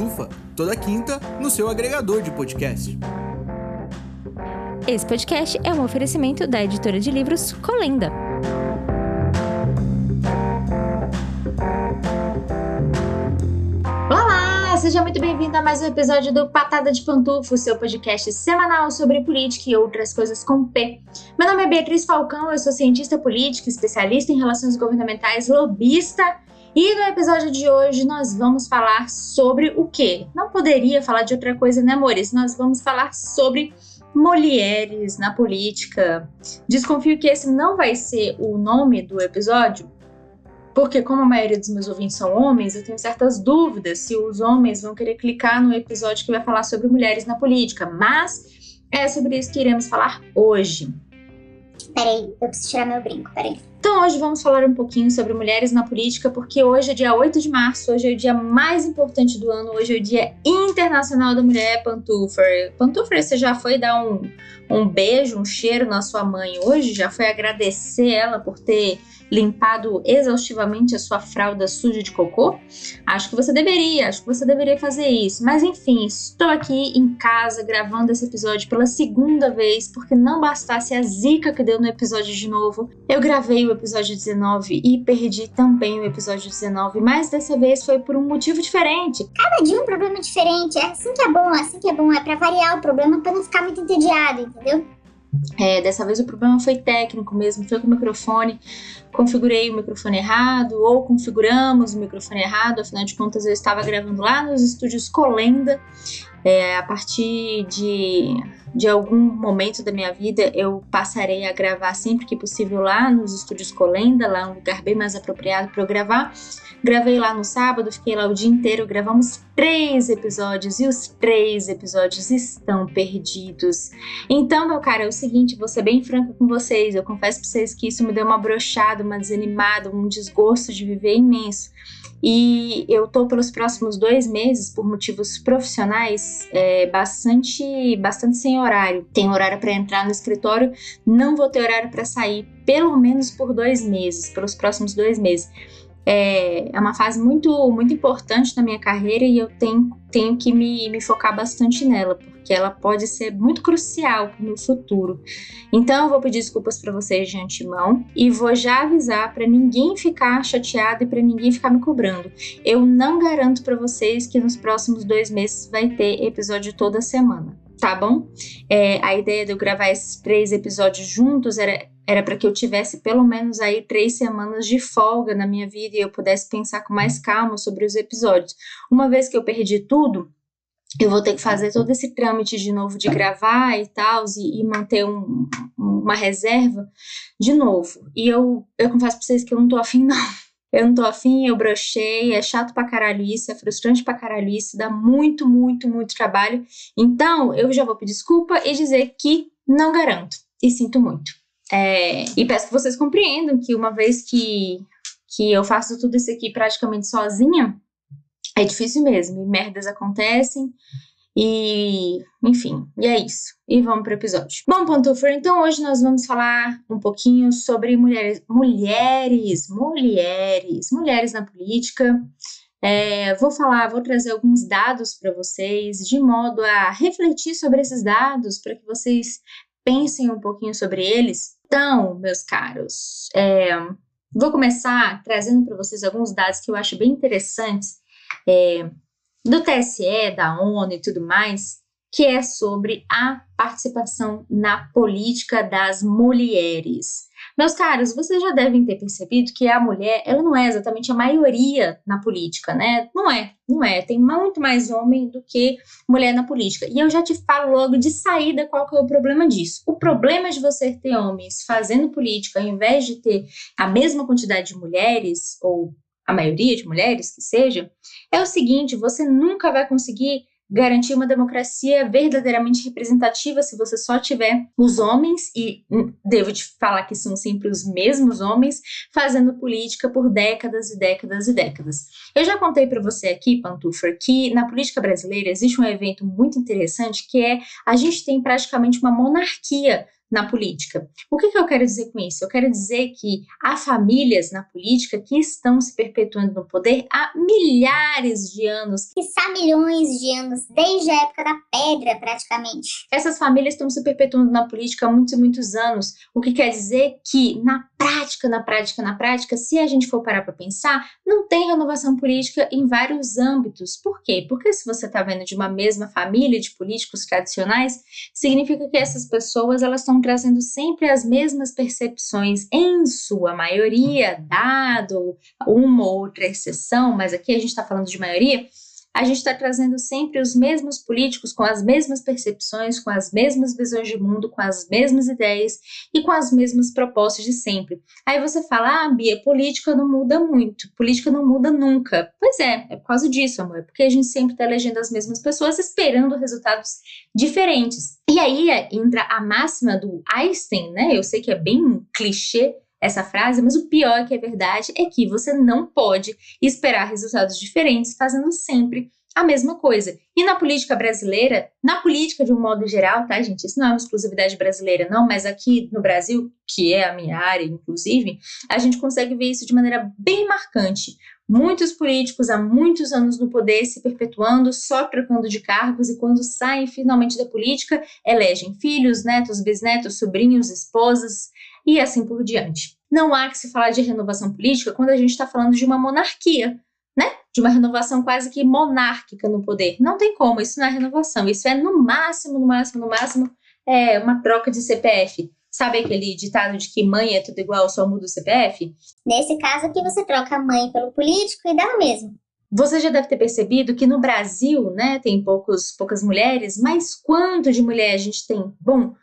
Pantufa, toda quinta no seu agregador de podcast. Esse podcast é um oferecimento da editora de livros Colenda. Olá, seja muito bem-vindo a mais um episódio do Patada de Pantufo, seu podcast semanal sobre política e outras coisas com P. Meu nome é Beatriz Falcão, eu sou cientista política, especialista em relações governamentais, lobista. E no episódio de hoje nós vamos falar sobre o quê? Não poderia falar de outra coisa, né, amores? Nós vamos falar sobre mulheres na política. Desconfio que esse não vai ser o nome do episódio, porque como a maioria dos meus ouvintes são homens, eu tenho certas dúvidas se os homens vão querer clicar no episódio que vai falar sobre mulheres na política, mas é sobre isso que iremos falar hoje. Peraí, eu preciso tirar meu brinco, peraí. Então hoje vamos falar um pouquinho sobre mulheres na política, porque hoje é dia 8 de março, hoje é o dia mais importante do ano, hoje é o Dia Internacional da Mulher Pantufer. Pantufer, você já foi dar um, um beijo, um cheiro na sua mãe hoje? Já foi agradecer ela por ter limpado exaustivamente a sua fralda suja de cocô? Acho que você deveria, acho que você deveria fazer isso. Mas enfim, estou aqui em casa gravando esse episódio pela segunda vez, porque não bastasse a zica que deu no episódio de novo, eu gravei o episódio 19 e perdi também o episódio 19, mas dessa vez foi por um motivo diferente. Cada dia um problema diferente. É assim que é bom, é assim que é bom. É pra variar o problema pra não ficar muito entediado, entendeu? É, dessa vez o problema foi técnico mesmo, foi com o microfone. Configurei o microfone errado, ou configuramos o microfone errado, afinal de contas eu estava gravando lá nos estúdios Colenda. É, a partir de, de algum momento da minha vida, eu passarei a gravar sempre que possível lá nos estúdios Colenda, lá um lugar bem mais apropriado para eu gravar. Gravei lá no sábado, fiquei lá o dia inteiro, gravamos três episódios e os três episódios estão perdidos. Então, meu cara, é o seguinte, vou ser bem franca com vocês, eu confesso pra vocês que isso me deu uma brochada, uma desanimada, um desgosto de viver imenso. E eu tô pelos próximos dois meses, por motivos profissionais, é, bastante, bastante sem horário. Tem horário para entrar no escritório, não vou ter horário para sair, pelo menos por dois meses, pelos próximos dois meses é, é uma fase muito, muito importante na minha carreira e eu tenho, tenho que me, me focar bastante nela, porque ela pode ser muito crucial para o meu futuro. Então, eu vou pedir desculpas para vocês de antemão e vou já avisar para ninguém ficar chateado e para ninguém ficar me cobrando. Eu não garanto para vocês que nos próximos dois meses vai ter episódio toda semana tá bom? É, a ideia de eu gravar esses três episódios juntos era era para que eu tivesse pelo menos aí três semanas de folga na minha vida e eu pudesse pensar com mais calma sobre os episódios. Uma vez que eu perdi tudo, eu vou ter que fazer todo esse trâmite de novo de gravar e tal, e, e manter um, uma reserva de novo. E eu, eu confesso pra vocês que eu não tô afim, não. Eu não tô afim, eu brochei, é chato pra caralho isso, é frustrante pra caralho isso, dá muito, muito, muito trabalho. Então, eu já vou pedir desculpa e dizer que não garanto. E sinto muito. É, e peço que vocês compreendam que uma vez que, que eu faço tudo isso aqui praticamente sozinha, é difícil mesmo. E merdas acontecem. E, enfim, e é isso. E vamos para o episódio. Bom, Pantufer, então hoje nós vamos falar um pouquinho sobre mulheres, mulheres, mulheres, mulheres na política. É, vou falar, vou trazer alguns dados para vocês, de modo a refletir sobre esses dados, para que vocês pensem um pouquinho sobre eles então, meus caros, é, vou começar trazendo para vocês alguns dados que eu acho bem interessantes é, do TSE, da ONU e tudo mais, que é sobre a participação na política das mulheres. Meus caros, vocês já devem ter percebido que a mulher, ela não é exatamente a maioria na política, né? Não é, não é. Tem muito mais homem do que mulher na política. E eu já te falo logo de saída qual que é o problema disso. O problema de você ter homens fazendo política ao invés de ter a mesma quantidade de mulheres, ou a maioria de mulheres que seja, é o seguinte: você nunca vai conseguir garantir uma democracia verdadeiramente representativa se você só tiver os homens, e devo te falar que são sempre os mesmos homens, fazendo política por décadas e décadas e décadas. Eu já contei para você aqui, Pantufer, que na política brasileira existe um evento muito interessante que é a gente tem praticamente uma monarquia na política. O que, que, eu quero dizer com isso? Eu quero dizer que há famílias na política que estão se perpetuando no poder há milhares de anos. Quiçá milhões de anos, desde a época da pedra, praticamente. Essas famílias estão se perpetuando na política há muitos e muitos anos, o que quer dizer que, na prática, na prática, na prática, se a gente for parar para pensar, não tem renovação política em vários âmbitos. Por quê? Porque se você está vendo de uma mesma família de políticos tradicionais, significa que essas pessoas elas estão trazendo sempre as mesmas percepções, em sua maioria, dado uma ou outra exceção, mas aqui a gente está falando de maioria, a gente está trazendo sempre os mesmos políticos com as mesmas percepções, com as mesmas visões de mundo, com as mesmas ideias e com as mesmas propostas de sempre. Aí você fala, ah, Bia, política não muda muito, política não muda nunca. Pois é, é por causa disso, amor, é porque a gente sempre está elegendo as mesmas pessoas esperando resultados diferentes. E aí entra a máxima do Einstein, né? Eu sei que é bem clichê, essa frase, mas o pior que é verdade é que você não pode esperar resultados diferentes fazendo sempre a mesma coisa. E na política brasileira, na política de um modo geral, tá, gente? Isso não é uma exclusividade brasileira, não, mas aqui no Brasil, que é a minha área, inclusive, a gente consegue ver isso de maneira bem marcante. Muitos políticos há muitos anos no poder se perpetuando, só trocando de cargos e quando saem finalmente da política, elegem filhos, netos, bisnetos, sobrinhos, esposas, e assim por diante. Não há que se falar de renovação política quando a gente está falando de uma monarquia, né? De uma renovação quase que monárquica no poder. Não tem como, isso não é renovação, isso é no máximo, no máximo, no máximo, é uma troca de CPF. Sabe aquele ditado de que mãe é tudo igual, só muda o CPF? Nesse caso aqui, você troca a mãe pelo político e dá no mesmo. Você já deve ter percebido que no Brasil, né, tem poucos, poucas mulheres, mas quanto de mulher a gente tem? Bom,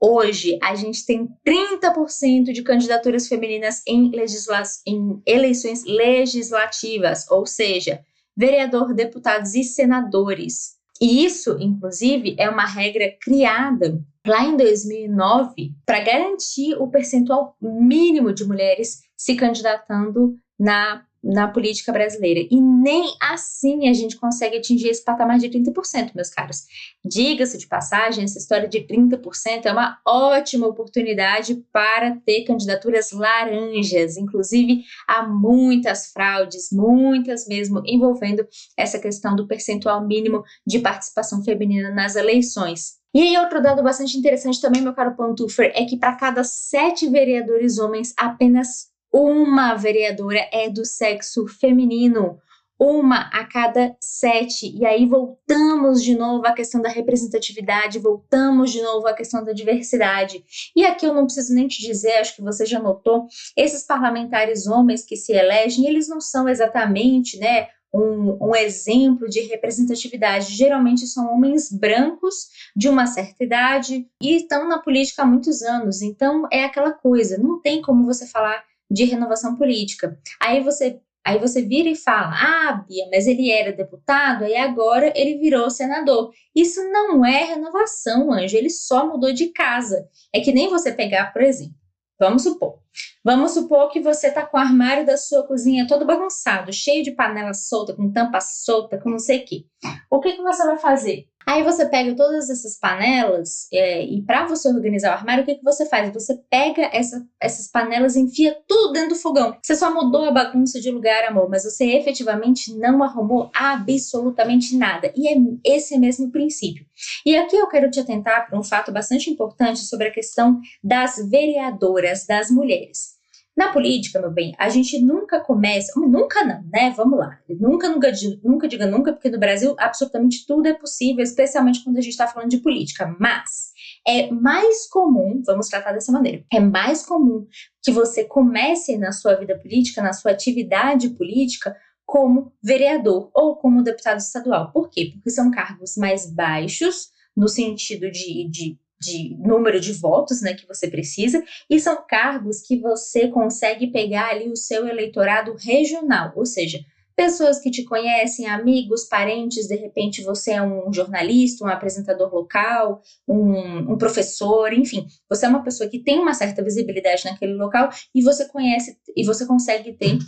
Hoje, a gente tem 30% de candidaturas femininas em, legisla em eleições legislativas, ou seja, vereador, deputados e senadores. E isso, inclusive, é uma regra criada lá em 2009 para garantir o percentual mínimo de mulheres se candidatando na na política brasileira. E nem assim a gente consegue atingir esse patamar de 30%, meus caros. Diga-se de passagem, essa história de 30% é uma ótima oportunidade para ter candidaturas laranjas. Inclusive, há muitas fraudes, muitas mesmo, envolvendo essa questão do percentual mínimo de participação feminina nas eleições. E aí, outro dado bastante interessante também, meu caro Pantufer, é que para cada sete vereadores homens, apenas uma vereadora é do sexo feminino, uma a cada sete. E aí voltamos de novo à questão da representatividade, voltamos de novo à questão da diversidade. E aqui eu não preciso nem te dizer, acho que você já notou, esses parlamentares homens que se elegem, eles não são exatamente, né? Um, um, exemplo de representatividade. Geralmente são homens brancos de uma certa idade e estão na política há muitos anos. Então é aquela coisa, não tem como você falar de renovação política. Aí você Aí você vira e fala: Ah, Bia, mas ele era deputado e agora ele virou senador. Isso não é renovação, anjo. Ele só mudou de casa. É que nem você pegar, por exemplo, vamos supor. Vamos supor que você tá com o armário da sua cozinha todo bagunçado, cheio de panela solta, com tampa solta, com não sei o quê. O que, que você vai fazer? Aí você pega todas essas panelas é, e para você organizar o armário, o que, que você faz? Você pega essa, essas panelas e enfia tudo dentro do fogão. Você só mudou a bagunça de lugar, amor, mas você efetivamente não arrumou absolutamente nada. E é esse mesmo princípio. E aqui eu quero te atentar para um fato bastante importante sobre a questão das vereadoras, das mulheres. Na política, meu bem, a gente nunca começa, nunca não, né? Vamos lá. Nunca, nunca, nunca diga nunca, porque no Brasil absolutamente tudo é possível, especialmente quando a gente está falando de política. Mas é mais comum, vamos tratar dessa maneira, é mais comum que você comece na sua vida política, na sua atividade política, como vereador ou como deputado estadual. Por quê? Porque são cargos mais baixos, no sentido de, de de número de votos né, que você precisa, e são cargos que você consegue pegar ali o seu eleitorado regional, ou seja, pessoas que te conhecem, amigos, parentes, de repente você é um jornalista, um apresentador local, um, um, professor, enfim, você é uma pessoa que tem uma certa visibilidade naquele local e você conhece e você consegue ter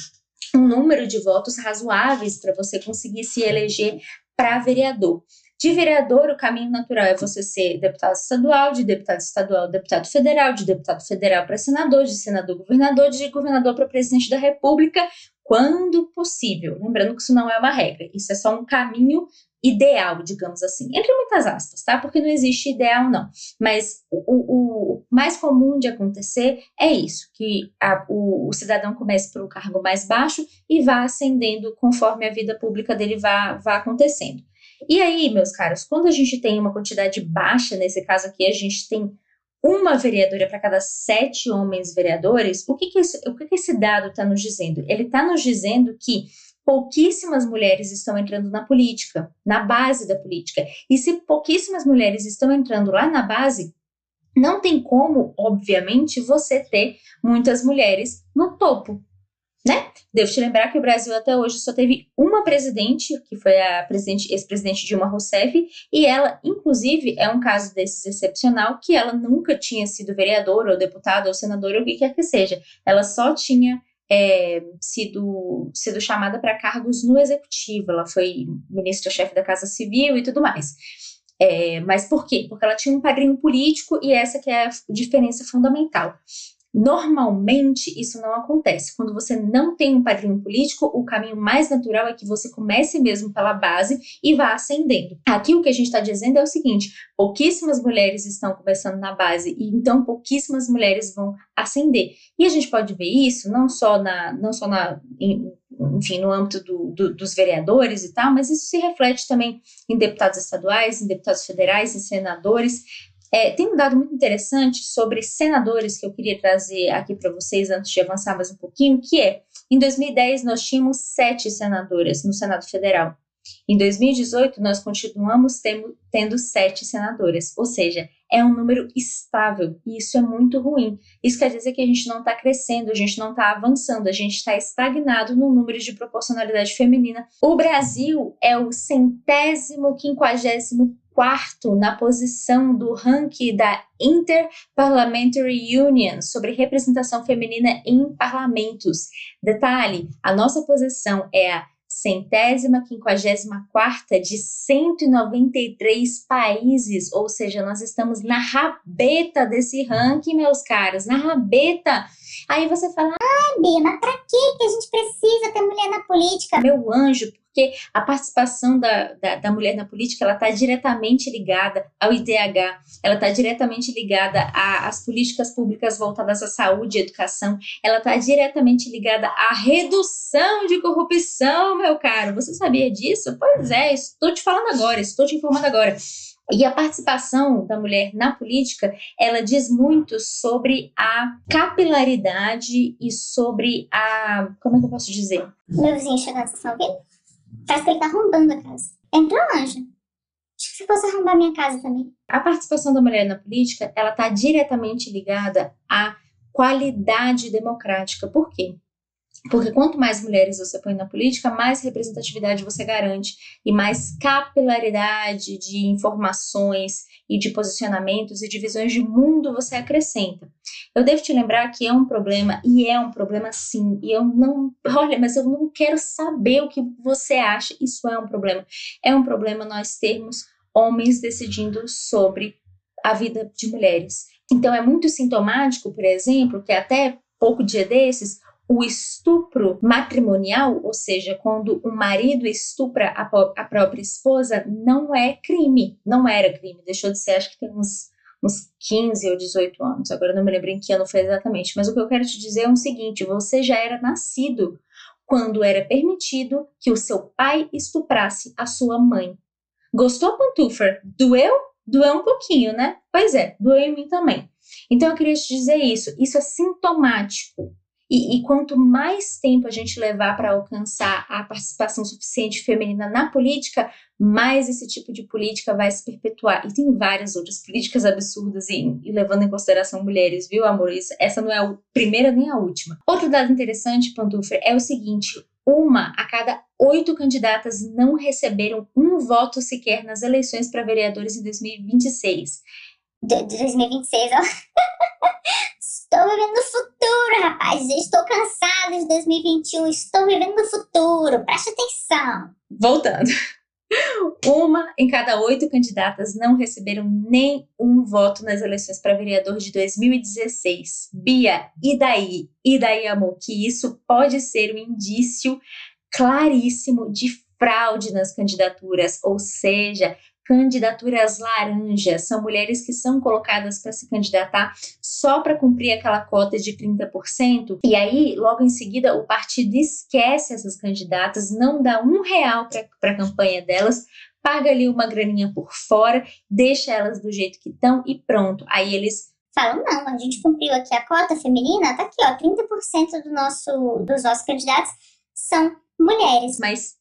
um número de votos razoáveis para você conseguir se eleger para vereador. De vereador, o caminho natural é você ser deputado estadual, de deputado estadual, deputado federal, de deputado federal para senador, de senador, governador, de governador para presidente da República, quando possível. Lembrando que isso não é uma regra, isso é só um caminho ideal, digamos assim, entre muitas aspas, tá? Porque não existe ideal, não. Mas o, o, o mais comum de acontecer é isso: que a, o, o, cidadão comece pelo cargo mais baixo e vá ascendendo conforme a vida pública dele vá, vá acontecendo. E aí, meus caros, quando a gente tem uma quantidade baixa, nesse caso aqui, a gente tem uma vereadora para cada sete homens vereadores, o que, que, esse, o que, que esse dado está nos dizendo? Ele está nos dizendo que pouquíssimas mulheres estão entrando na política, na base da política. E se pouquíssimas mulheres estão entrando lá na base, não tem como, obviamente, você ter muitas mulheres no topo né? Devo te lembrar que o Brasil até hoje só teve uma presidente, que foi a presidente, ex-presidente Dilma Rousseff, e ela, inclusive, é um caso desses excepcional, que ela nunca tinha sido vereadora, ou deputada, ou senadora, ou o que quer que seja. Ela só tinha é, sido, sido chamada para cargos no executivo. Ela foi ministra-chefe da Casa Civil e tudo mais. É, mas por quê? Porque ela tinha um padrinho político e essa que é a diferença fundamental. Normalmente isso não acontece. Quando você não tem um padrinho político, o caminho mais natural é que você comece mesmo pela base e vá ascendendo. Aqui o que a gente está dizendo é o seguinte: pouquíssimas mulheres estão começando na base e então pouquíssimas mulheres vão ascender. E a gente pode ver isso não só na, não só na, enfim, no âmbito do, do, dos vereadores e tal, mas isso se reflete também em deputados estaduais, em deputados federais, em senadores. É, tem um dado muito interessante sobre senadores que eu queria trazer aqui para vocês antes de avançar mais um pouquinho, que é, em 2010 nós tínhamos sete senadoras no Senado Federal. Em 2018 nós continuamos tendo, sete senadoras, ou seja, é um número estável e isso é muito ruim. Isso quer dizer que a gente não está crescendo, a gente não está avançando, a gente está estagnado no número de proporcionalidade feminina. O Brasil é o centésimo, quinquagésimo quarto na posição do ranking da Interparliamentary Union sobre representação feminina em parlamentos. Detalhe: a nossa posição é a centésima quinquagésima quarta de 193 países, ou seja, nós estamos na rabeta desse ranking, meus caros, na rabeta. Aí você fala, ah, Bia, mas pra que a gente precisa ter mulher na política? Meu anjo, porque a participação da, da, da mulher na política ela está diretamente ligada ao IDH, ela está diretamente ligada às políticas públicas voltadas à saúde e educação, ela está diretamente ligada à redução de corrupção, meu caro. Você sabia disso? Pois é, estou te falando agora, estou te informando agora. E a participação da mulher na política, ela diz muito sobre a capilaridade e sobre a. Como é que eu posso dizer? Meu vizinho chegando, vocês estão ouvindo? Parece que ele tá arrombando a casa. Entrou, anjo. Acho que você fosse arrombar minha casa também. A participação da mulher na política, ela está diretamente ligada à qualidade democrática. Por quê? Porque quanto mais mulheres você põe na política, mais representatividade você garante e mais capilaridade de informações e de posicionamentos e de visões de mundo você acrescenta. Eu devo te lembrar que é um problema, e é um problema sim, e eu não. Olha, mas eu não quero saber o que você acha, isso é um problema. É um problema nós termos homens decidindo sobre a vida de mulheres. Então é muito sintomático, por exemplo, que até pouco dia desses, o estupro matrimonial, ou seja, quando o marido estupra a, a, própria esposa, não é crime. Não era crime, deixou de ser, acho que tem uns, uns 15 ou 18 anos. Agora não me lembro em que ano foi exatamente. Mas o que eu quero te dizer é o seguinte: você já era nascido quando era permitido que o seu pai estuprasse a sua mãe. Gostou, Pantufer? Doeu? Doeu um pouquinho, né? Pois é, doeu em mim também. Então eu queria te dizer isso. Isso é sintomático e, e, quanto mais tempo a gente levar para alcançar a participação suficiente feminina na política, mais esse tipo de política vai se perpetuar. E tem várias outras políticas absurdas e, e levando em consideração mulheres, viu, amor? Isso, essa não é a primeira nem a última. Outro dado interessante, Pantufer, é o seguinte: uma a cada oito candidatas não receberam um voto sequer nas eleições para vereadores em 2026. De, de 2026, ó. Estou vivendo no futuro, rapaz. Estou cansada de 2021. Estou vivendo no futuro. Preste atenção. Voltando. Uma em cada oito candidatas não receberam nem um voto nas eleições para vereador de 2016. Bia, e daí? E daí, amor? Que isso pode ser um indício claríssimo de fraude nas candidaturas, ou seja, candidaturas laranjas, são mulheres que são colocadas para se candidatar só para cumprir aquela cota de 30%, e aí, logo em seguida, o partido esquece essas candidatas, não dá um real para a campanha delas, paga ali uma graninha por fora, deixa elas do jeito que estão e pronto. Aí eles falam, não, a gente cumpriu aqui a cota feminina, tá aqui, ó, 30% do nosso, dos nossos candidatos são mulheres. Mas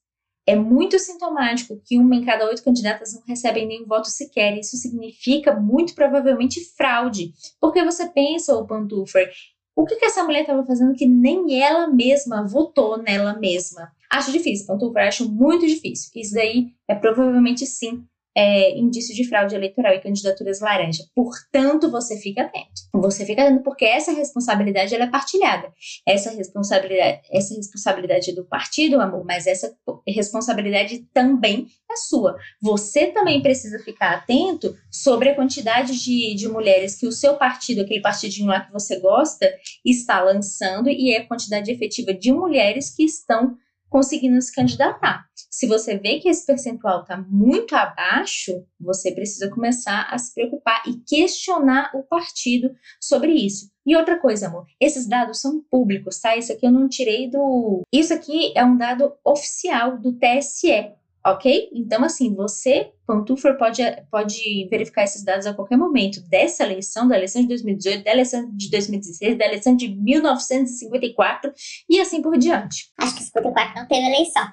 é muito sintomático que uma em cada oito candidatas não recebem nenhum voto sequer. Isso significa muito provavelmente fraude. Porque você pensa, o Pantufer, o que, que essa mulher estava fazendo que nem ela mesma votou nela mesma? Acho difícil, Pantufer, acho muito difícil. Isso daí é provavelmente sim é, indício de fraude eleitoral e candidaturas laranja. Portanto, você fica atento. Você fica atento porque essa responsabilidade ela é partilhada. Essa responsabilidade, essa responsabilidade é do partido, amor, mas essa responsabilidade também é sua. Você também precisa ficar atento sobre a quantidade de, de mulheres que o seu partido, aquele partidinho lá que você gosta, está lançando e é a quantidade efetiva de mulheres que estão conseguindo se candidatar. Se você vê que esse percentual está muito abaixo, você precisa começar a se preocupar e questionar o partido sobre isso. E outra coisa, amor, esses dados são públicos, tá? Isso aqui eu não tirei do. Isso aqui é um dado oficial do TSE ok? Então, assim, você, Pantufer, pode, pode verificar esses dados a qualquer momento dessa eleição, da eleição de 2018, da eleição de 2016, da eleição de 1954 e assim por diante. Acho que 54 não teve eleição.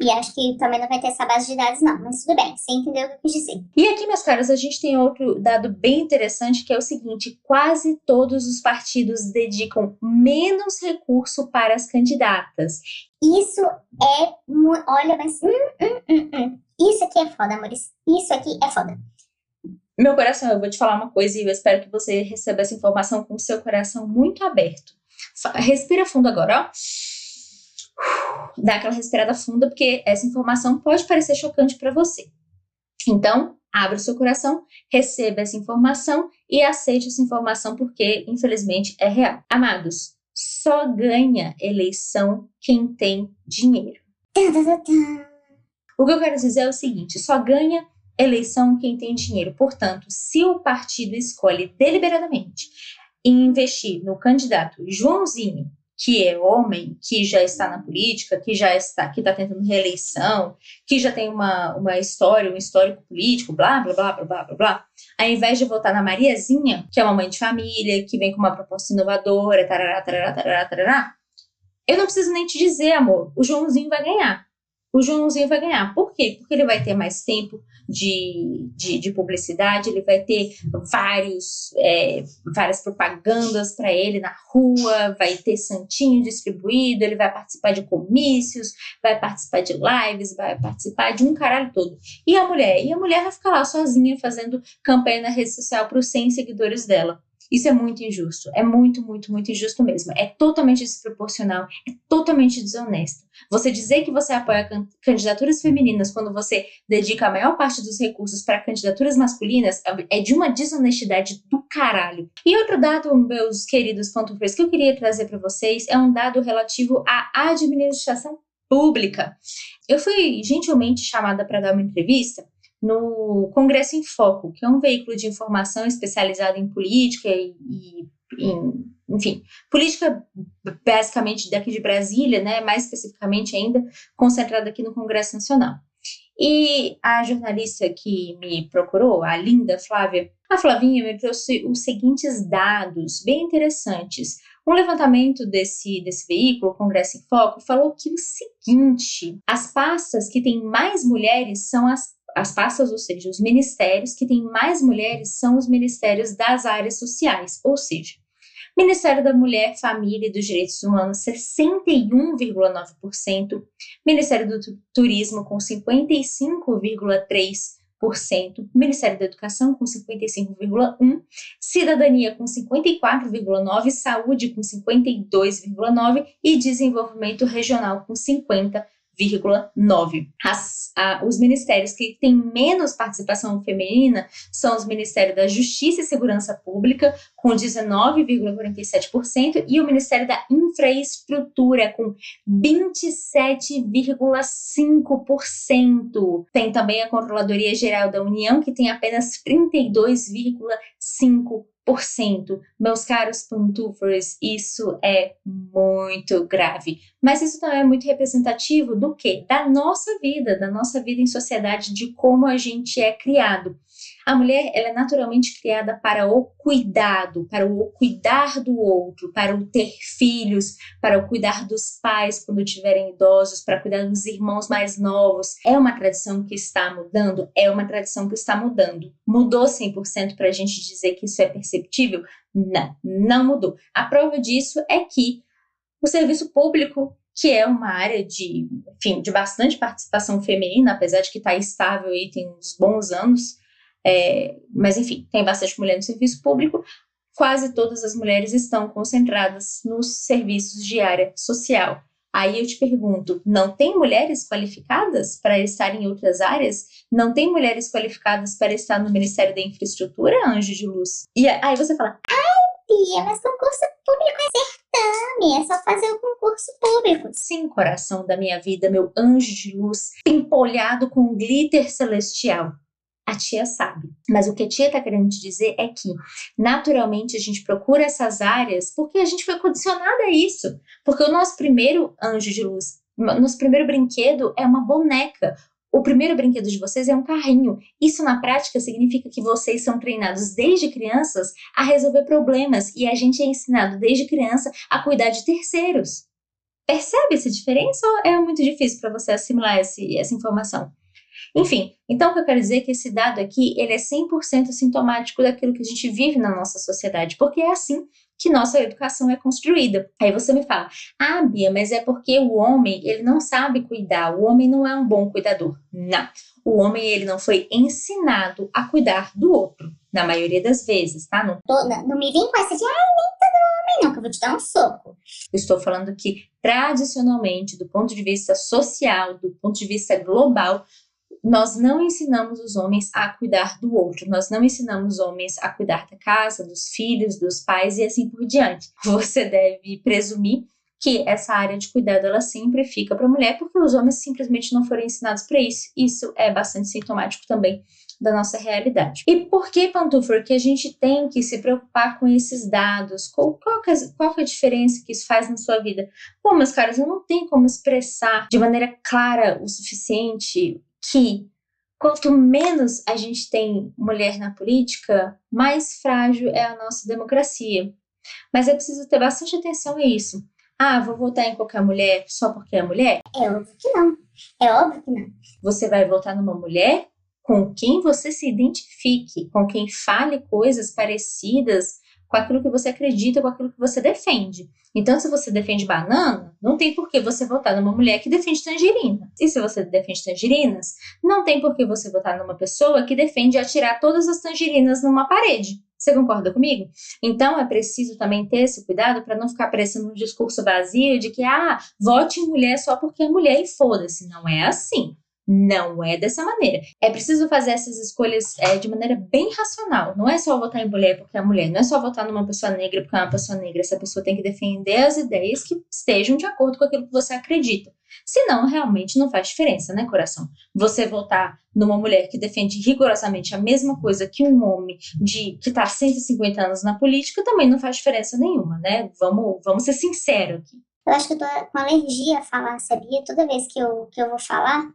E acho que também não vai ter essa base de dados, não. Mas tudo bem, você entendeu o que eu quis dizer. E aqui, meus caros, a gente tem outro dado bem interessante que é o seguinte: quase todos os partidos dedicam menos recurso para as candidatas. Isso é. Olha, mas. Hum, hum, hum, hum. Isso aqui é foda, amores. Isso aqui é foda. Meu coração, eu vou te falar uma coisa e eu espero que você receba essa informação com o seu coração muito aberto. Respira fundo agora, ó. Dá aquela respirada funda, porque essa informação pode parecer chocante para você. Então, abra o seu coração, receba essa informação e aceite essa informação, porque, infelizmente, é real. Amados, só ganha eleição quem tem dinheiro. O que eu quero dizer é o seguinte: só ganha eleição quem tem dinheiro. Portanto, se o partido escolhe deliberadamente investir no candidato Joãozinho, que é homem, que já está na política, que já está, que está tentando reeleição, que já tem uma, uma história, um histórico político, blá, blá, blá, blá, blá, blá, blá, ao invés de votar na Mariazinha, que é uma mãe de família, que vem com uma proposta inovadora, tarará, tarará, tarará, tarará, eu não preciso nem te dizer, amor, o Joãozinho vai ganhar. O Joãozinho vai ganhar. Por quê? Porque ele vai ter mais tempo de, de, de publicidade, ele vai ter vários, é, várias propagandas para ele na rua, vai ter santinho distribuído, ele vai participar de comícios, vai participar de lives, vai participar de um caralho todo. E a mulher? E a mulher vai ficar lá sozinha fazendo campanha na rede social para os 100 seguidores dela. Isso é muito injusto. É muito, muito, muito injusto mesmo. É totalmente desproporcional. É totalmente desonesto. Você dizer que você apoia candidaturas femininas quando você dedica a maior parte dos recursos para candidaturas masculinas é de uma desonestidade do caralho. E outro dado, meus queridos pantufres, que eu queria trazer para vocês é um dado relativo à administração pública. Eu fui gentilmente chamada para dar uma entrevista no Congresso em Foco, que é um veículo de informação especializado em política e, e em, enfim, política basicamente daqui de Brasília, né, mais especificamente ainda concentrada aqui no Congresso Nacional. E a jornalista que me procurou, a linda Flávia, a Flavinha me trouxe os seguintes dados bem interessantes. Um levantamento desse, desse veículo, Congresso em Foco, falou que o seguinte: as pastas que têm mais mulheres são as as pastas, ou seja, os ministérios que têm mais mulheres são os ministérios das áreas sociais, ou seja, Ministério da Mulher, Família e dos Direitos Humanos, 61,9%. Ministério do Turismo, com 55,3%. Ministério da Educação com 55,1, Cidadania com 54,9, Saúde com 52,9 e Desenvolvimento Regional com 50 as, a, os ministérios que têm menos participação feminina são os Ministérios da Justiça e Segurança Pública, com 19,47%, e o Ministério da Infraestrutura, com 27,5%. Tem também a Controladoria Geral da União, que tem apenas 32,5%. Meus caros pantufers, isso é muito grave. Mas isso também é muito representativo do que? Da nossa vida, da nossa vida em sociedade, de como a gente é criado. A mulher ela é naturalmente criada para o cuidado, para o cuidar do outro, para o ter filhos, para o cuidar dos pais quando tiverem idosos, para cuidar dos irmãos mais novos. É uma tradição que está mudando? É uma tradição que está mudando. Mudou 100% para a gente dizer que isso é perceptível? Não, não mudou. A prova disso é que o serviço público que é uma área de, enfim, de bastante participação feminina, apesar de que está estável aí tem uns bons anos, é, mas, enfim, tem bastante mulher no serviço público. Quase todas as mulheres estão concentradas nos serviços de área social. Aí eu te pergunto: não tem mulheres qualificadas para estar em outras áreas? Não tem mulheres qualificadas para estar no Ministério da Infraestrutura, anjo de luz? E aí você fala: ai, Pia, mas concurso público é certame, é só fazer o concurso público. Sim, coração da minha vida, meu anjo de luz, empolhado com glitter celestial a tia sabe. Mas o que a tia está querendo te dizer é que, naturalmente, a gente procura essas áreas porque a gente foi condicionada a isso. Porque o nosso primeiro anjo de luz, nosso primeiro brinquedo é uma boneca. O primeiro brinquedo de vocês é um carrinho. Isso, na prática, significa que vocês são treinados desde crianças a resolver problemas e a gente é ensinado desde criança a cuidar de terceiros. Percebe essa diferença ou é muito difícil para você assimilar esse, essa informação? Enfim, então o que eu quero dizer é que esse dado aqui, ele é 100% sintomático daquilo que a gente vive na nossa sociedade, porque é assim que nossa educação é construída. Aí você me fala, ah, Bia, mas é porque o homem, ele não sabe cuidar, o homem não é um bom cuidador. Não, o homem, ele não foi ensinado a cuidar do outro, na maioria das vezes, tá? Não, não, não me vem com essa de, ah, nem todo homem não, que eu vou te dar um soco. Eu estou falando que, tradicionalmente, do ponto de vista social, do ponto de vista global, nós não ensinamos os homens a cuidar do outro, nós não ensinamos os homens a cuidar da casa, dos filhos, dos pais e assim por diante. Você deve presumir que essa área de cuidado ela sempre fica para a mulher porque os homens simplesmente não foram ensinados para isso. Isso é bastante sintomático também da nossa realidade. E por que, Pantufer, que a gente tem que se preocupar com esses dados? Qual, qual, que é, qual que é a diferença que isso faz na sua vida? Pô, meus caras, eu não tenho como expressar de maneira clara o suficiente que quanto menos a gente tem mulher na política, mais frágil é a nossa democracia. Mas é preciso ter bastante atenção a isso. Ah, vou votar em qualquer mulher só porque é mulher? É óbvio que não. É óbvio que não. Você vai votar numa mulher com quem você se identifique, com quem fale coisas parecidas com aquilo que você acredita, com aquilo que você defende. Então, se você defende banana, não tem por que você votar numa mulher que defende tangerina. E se você defende tangerinas, não tem por que você votar numa pessoa que defende atirar todas as tangerinas numa parede. Você concorda comigo? Então é preciso também ter esse cuidado para não ficar parecendo um discurso vazio de que, ah, vote em mulher só porque é mulher e foda-se. Não é assim. Não é dessa maneira. É preciso fazer essas escolhas é, de maneira bem racional. Não é só votar em mulher porque é mulher. Não é só votar numa pessoa negra porque é uma pessoa negra. Essa pessoa tem que defender as ideias que estejam de acordo com aquilo que você acredita. Senão, realmente não faz diferença, né, coração? Você votar numa mulher que defende rigorosamente a mesma coisa que um homem de que está 150 anos na política também não faz diferença nenhuma, né? Vamos, vamos ser sinceros aqui. Eu acho que eu tô com alergia a falar, sabia? Toda vez que eu, que eu vou falar,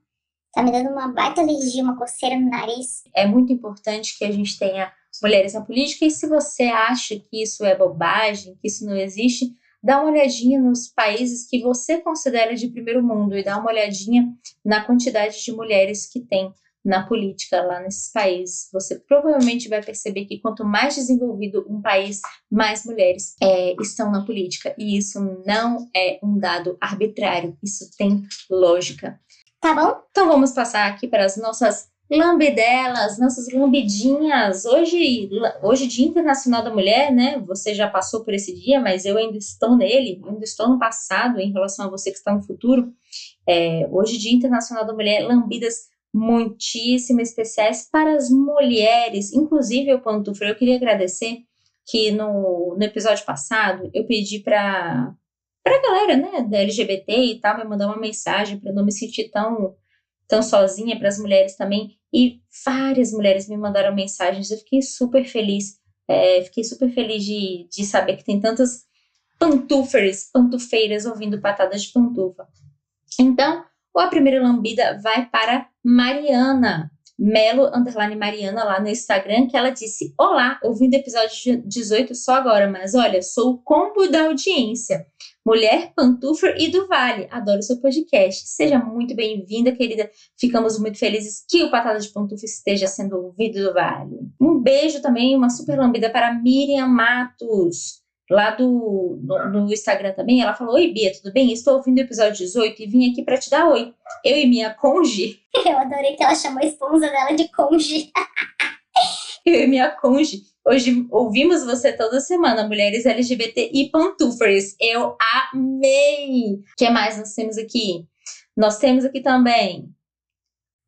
Tá me dando uma baita alergia, uma coceira no nariz. É muito importante que a gente tenha mulheres na política e se você acha que isso é bobagem, que isso não existe, dá uma olhadinha nos países que você considera de primeiro mundo e dá uma olhadinha na quantidade de mulheres que tem na política lá nesses países. Você provavelmente vai perceber que quanto mais desenvolvido um país, mais mulheres é, estão na política. E isso não é um dado arbitrário, isso tem lógica. Tá bom? Então vamos passar aqui para as nossas lambidelas, nossas lambidinhas. Hoje, hoje Dia Internacional da Mulher, né? Você já passou por esse dia, mas eu ainda estou nele, ainda estou no passado em relação a você que está no futuro. É, hoje Dia Internacional da Mulher, lambidas muitíssimo especiais para as mulheres. Inclusive, eu, Pantufra, eu queria agradecer que no, no episódio passado eu pedi para para a galera, né, da LGBT e tal, me mandar uma mensagem para não me sentir tão tão sozinha, para as mulheres também. E várias mulheres me mandaram mensagens, eu fiquei super feliz. É, fiquei super feliz de, de saber que tem tantas pantufers, pantufeiras ouvindo patadas de pantufa. Então, a primeira lambida vai para Mariana, Melo Underline Mariana lá no Instagram, que ela disse: Olá, ouvindo episódio 18 só agora, mas olha, sou o combo da audiência. Mulher, Pantufra e do Vale. Adoro seu podcast. Seja muito bem-vinda, querida. Ficamos muito felizes que o Patada de Pantufa esteja sendo ouvido do Vale. Um beijo também, uma super lambida para Miriam Matos lá do, no, no, Instagram também, ela falou: Oi, Bia, tudo bem? Estou ouvindo o episódio 18 e vim aqui para te dar oi. Eu e minha conge. Eu adorei que ela chamou a esposa dela de conge. Eu e minha conge Hoje ouvimos você toda semana, mulheres LGBT e pantufers. Eu amei! O que mais nós temos aqui? Nós temos aqui também.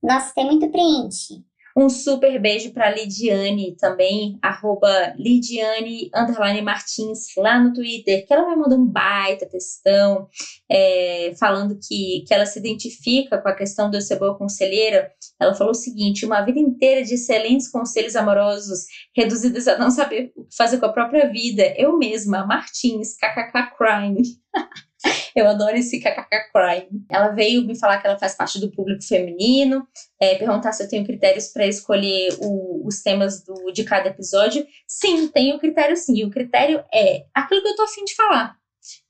Nossa, tem muito print. Um super beijo para Lidiane também, arroba Lidiane Martins lá no Twitter, que ela me mandou um baita textão, é, falando que, que ela se identifica com a questão eu ser boa conselheira. Ela falou o seguinte: uma vida inteira de excelentes conselhos amorosos, reduzidos a não saber o que fazer com a própria vida. Eu mesma, Martins, kkk crying. Eu adoro esse kkk crime. Ela veio me falar que ela faz parte do público feminino, é, perguntar se eu tenho critérios para escolher o, os temas do, de cada episódio. Sim, tenho critério sim. O critério é aquilo que eu tô afim de falar.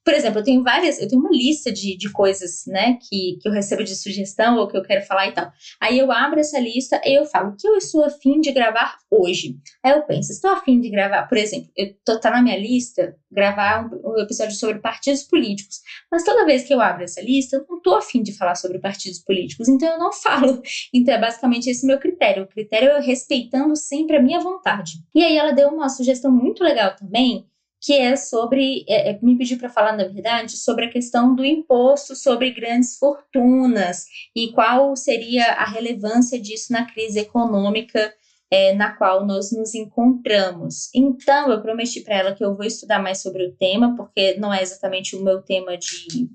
Por exemplo, eu tenho várias, eu tenho uma lista de, de coisas, né, que, que eu recebo de sugestão ou que eu quero falar e tal. Aí eu abro essa lista e eu falo o que eu estou afim de gravar hoje. Aí eu penso, estou afim de gravar, por exemplo, eu tô, tá na minha lista gravar um, um, episódio sobre partidos políticos. Mas toda vez que eu abro essa lista, eu não tô afim de falar sobre partidos políticos, então eu não falo. Então é basicamente esse meu critério. O critério é respeitando sempre a minha vontade. E aí ela deu uma sugestão muito legal também que é sobre, é, é, me pediu para falar, na verdade, sobre a questão do imposto sobre grandes fortunas e qual seria a relevância disso na crise econômica é, na qual nós nos encontramos. Então, eu prometi para ela que eu vou estudar mais sobre o tema, porque não é exatamente o meu tema de.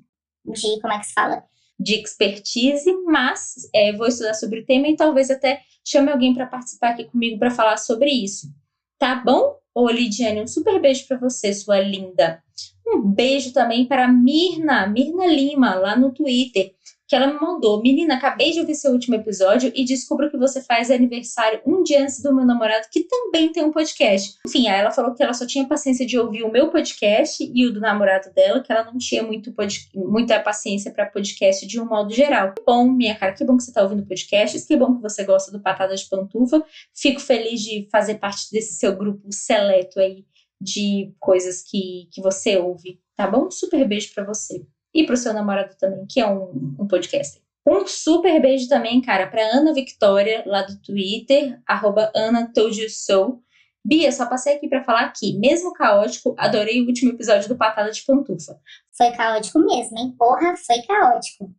De como é que se fala? De expertise, mas é, vou estudar sobre o tema e talvez até chame alguém para participar aqui comigo para falar sobre isso. Tá bom? Ô, Lidiane, um super beijo para você, sua linda. Um beijo também para Mirna, Mirna Lima, lá no Twitter, que ela me mandou. Menina, acabei de ouvir seu último episódio e descubro que você faz aniversário um dia antes do meu namorado, que também tem um podcast. Enfim, aí ela falou que ela só tinha paciência de ouvir o meu podcast e o do namorado dela, que ela não tinha muito muita paciência para podcast de um modo geral. Que bom, minha cara, que bom que você está ouvindo podcast, que bom que você gosta do Patada de Pantufa. Fico feliz de fazer parte desse seu grupo seleto aí de coisas que, que você ouve, tá bom? Super beijo para você. E pro seu namorado também, que é um, um podcaster. Um super beijo também, cara, pra Ana Victoria, lá do Twitter, arroba Ana. Bia, só passei aqui para falar que, mesmo caótico, adorei o último episódio do Patada de Pantufa. Foi caótico mesmo, hein? Porra, foi caótico.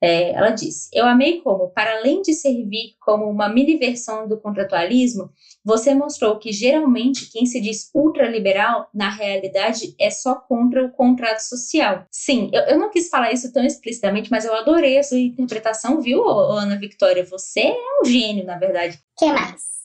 É, ela disse: Eu amei como, para além de servir como uma mini versão do contratualismo, você mostrou que geralmente quem se diz ultraliberal, na realidade, é só contra o contrato social. Sim, eu, eu não quis falar isso tão explicitamente, mas eu adorei a sua interpretação, viu, Ana Victoria? Você é um gênio, na verdade. que mais?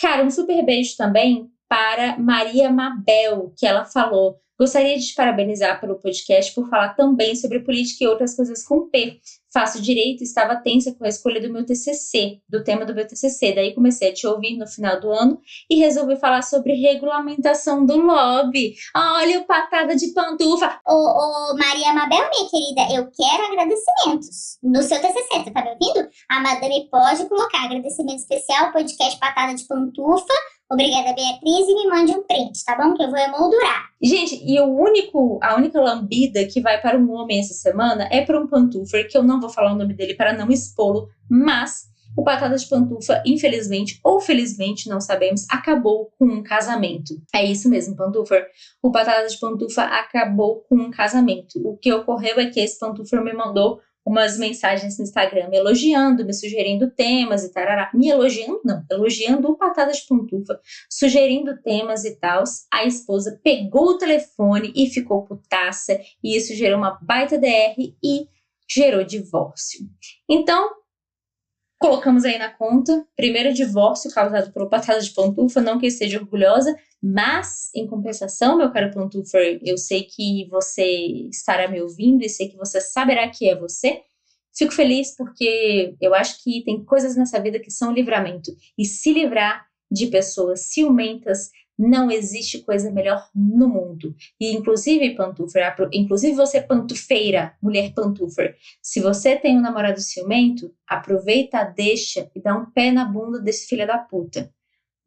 Cara, um super beijo também para Maria Mabel, que ela falou. Gostaria de te parabenizar pelo podcast por falar também sobre política e outras coisas com P. faço direito, estava tensa com a escolha do meu TCC, do tema do meu TCC. Daí comecei a te ouvir no final do ano e resolvi falar sobre regulamentação do lobby. Olha o patada de pantufa. Ô, ô, Maria Mabel, minha querida, eu quero agradecimentos no seu TCC, você tá me ouvindo? A madame pode colocar agradecimento especial, podcast Patada de Pantufa, Obrigada, Beatriz, e me mande um print, tá bom? Que eu vou emoldurar. Gente, e o único, a única lambida que vai para um homem essa semana é para um pantufer, que eu não vou falar o nome dele para não expô-lo, mas o Patada de Pantufa, infelizmente ou felizmente, não sabemos, acabou com um casamento. É isso mesmo, Pantufer. O Patada de Pantufa acabou com um casamento. O que ocorreu é que esse Pantufer me mandou umas mensagens no Instagram me elogiando, me sugerindo temas e tarará. Me elogiando, não, elogiando o Patada de Pantufa, sugerindo temas e tal. A esposa pegou o telefone e ficou putaça, e isso gerou uma baita DR e gerou divórcio. Então, colocamos aí na conta, primeiro divórcio causado pelo Patada de Pantufa, não que esteja orgulhosa, mas, em compensação, meu caro Pantufer, eu sei que você estará me ouvindo e sei que você saberá que é você. Fico feliz porque eu acho que tem coisas nessa vida que são livramento. E se livrar de pessoas ciumentas, não existe coisa melhor no mundo. E inclusive, pantufer, inclusive você pantufeira, mulher pantufer, se você tem um namorado ciumento, aproveita, deixa e dá um pé na bunda desse filho da puta.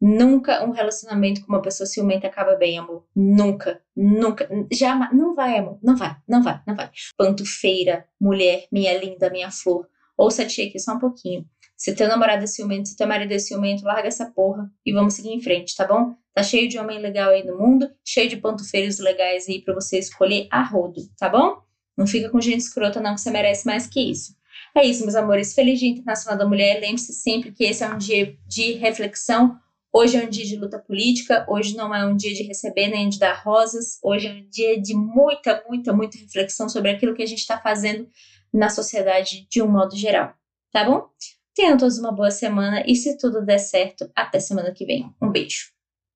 Nunca um relacionamento com uma pessoa ciumenta acaba bem, amor. Nunca, nunca. Jamais. Não vai, amor. Não vai, não vai, não vai. Pantufeira, mulher, minha linda, minha flor. Ouça a tia aqui só um pouquinho. Se teu namorado é ciumento, se teu marido é ciumento, larga essa porra e vamos seguir em frente, tá bom? Tá cheio de homem legal aí no mundo, cheio de pantufeiros legais aí para você escolher a rodo, tá bom? Não fica com gente escrota não, que você merece mais que isso. É isso, meus amores. Feliz Dia Internacional da Mulher. Lembre-se sempre que esse é um dia de reflexão, Hoje é um dia de luta política, hoje não é um dia de receber nem de dar rosas, hoje é um dia de muita, muita, muita reflexão sobre aquilo que a gente está fazendo na sociedade de um modo geral, tá bom? Tenham todos uma boa semana e se tudo der certo, até semana que vem. Um beijo.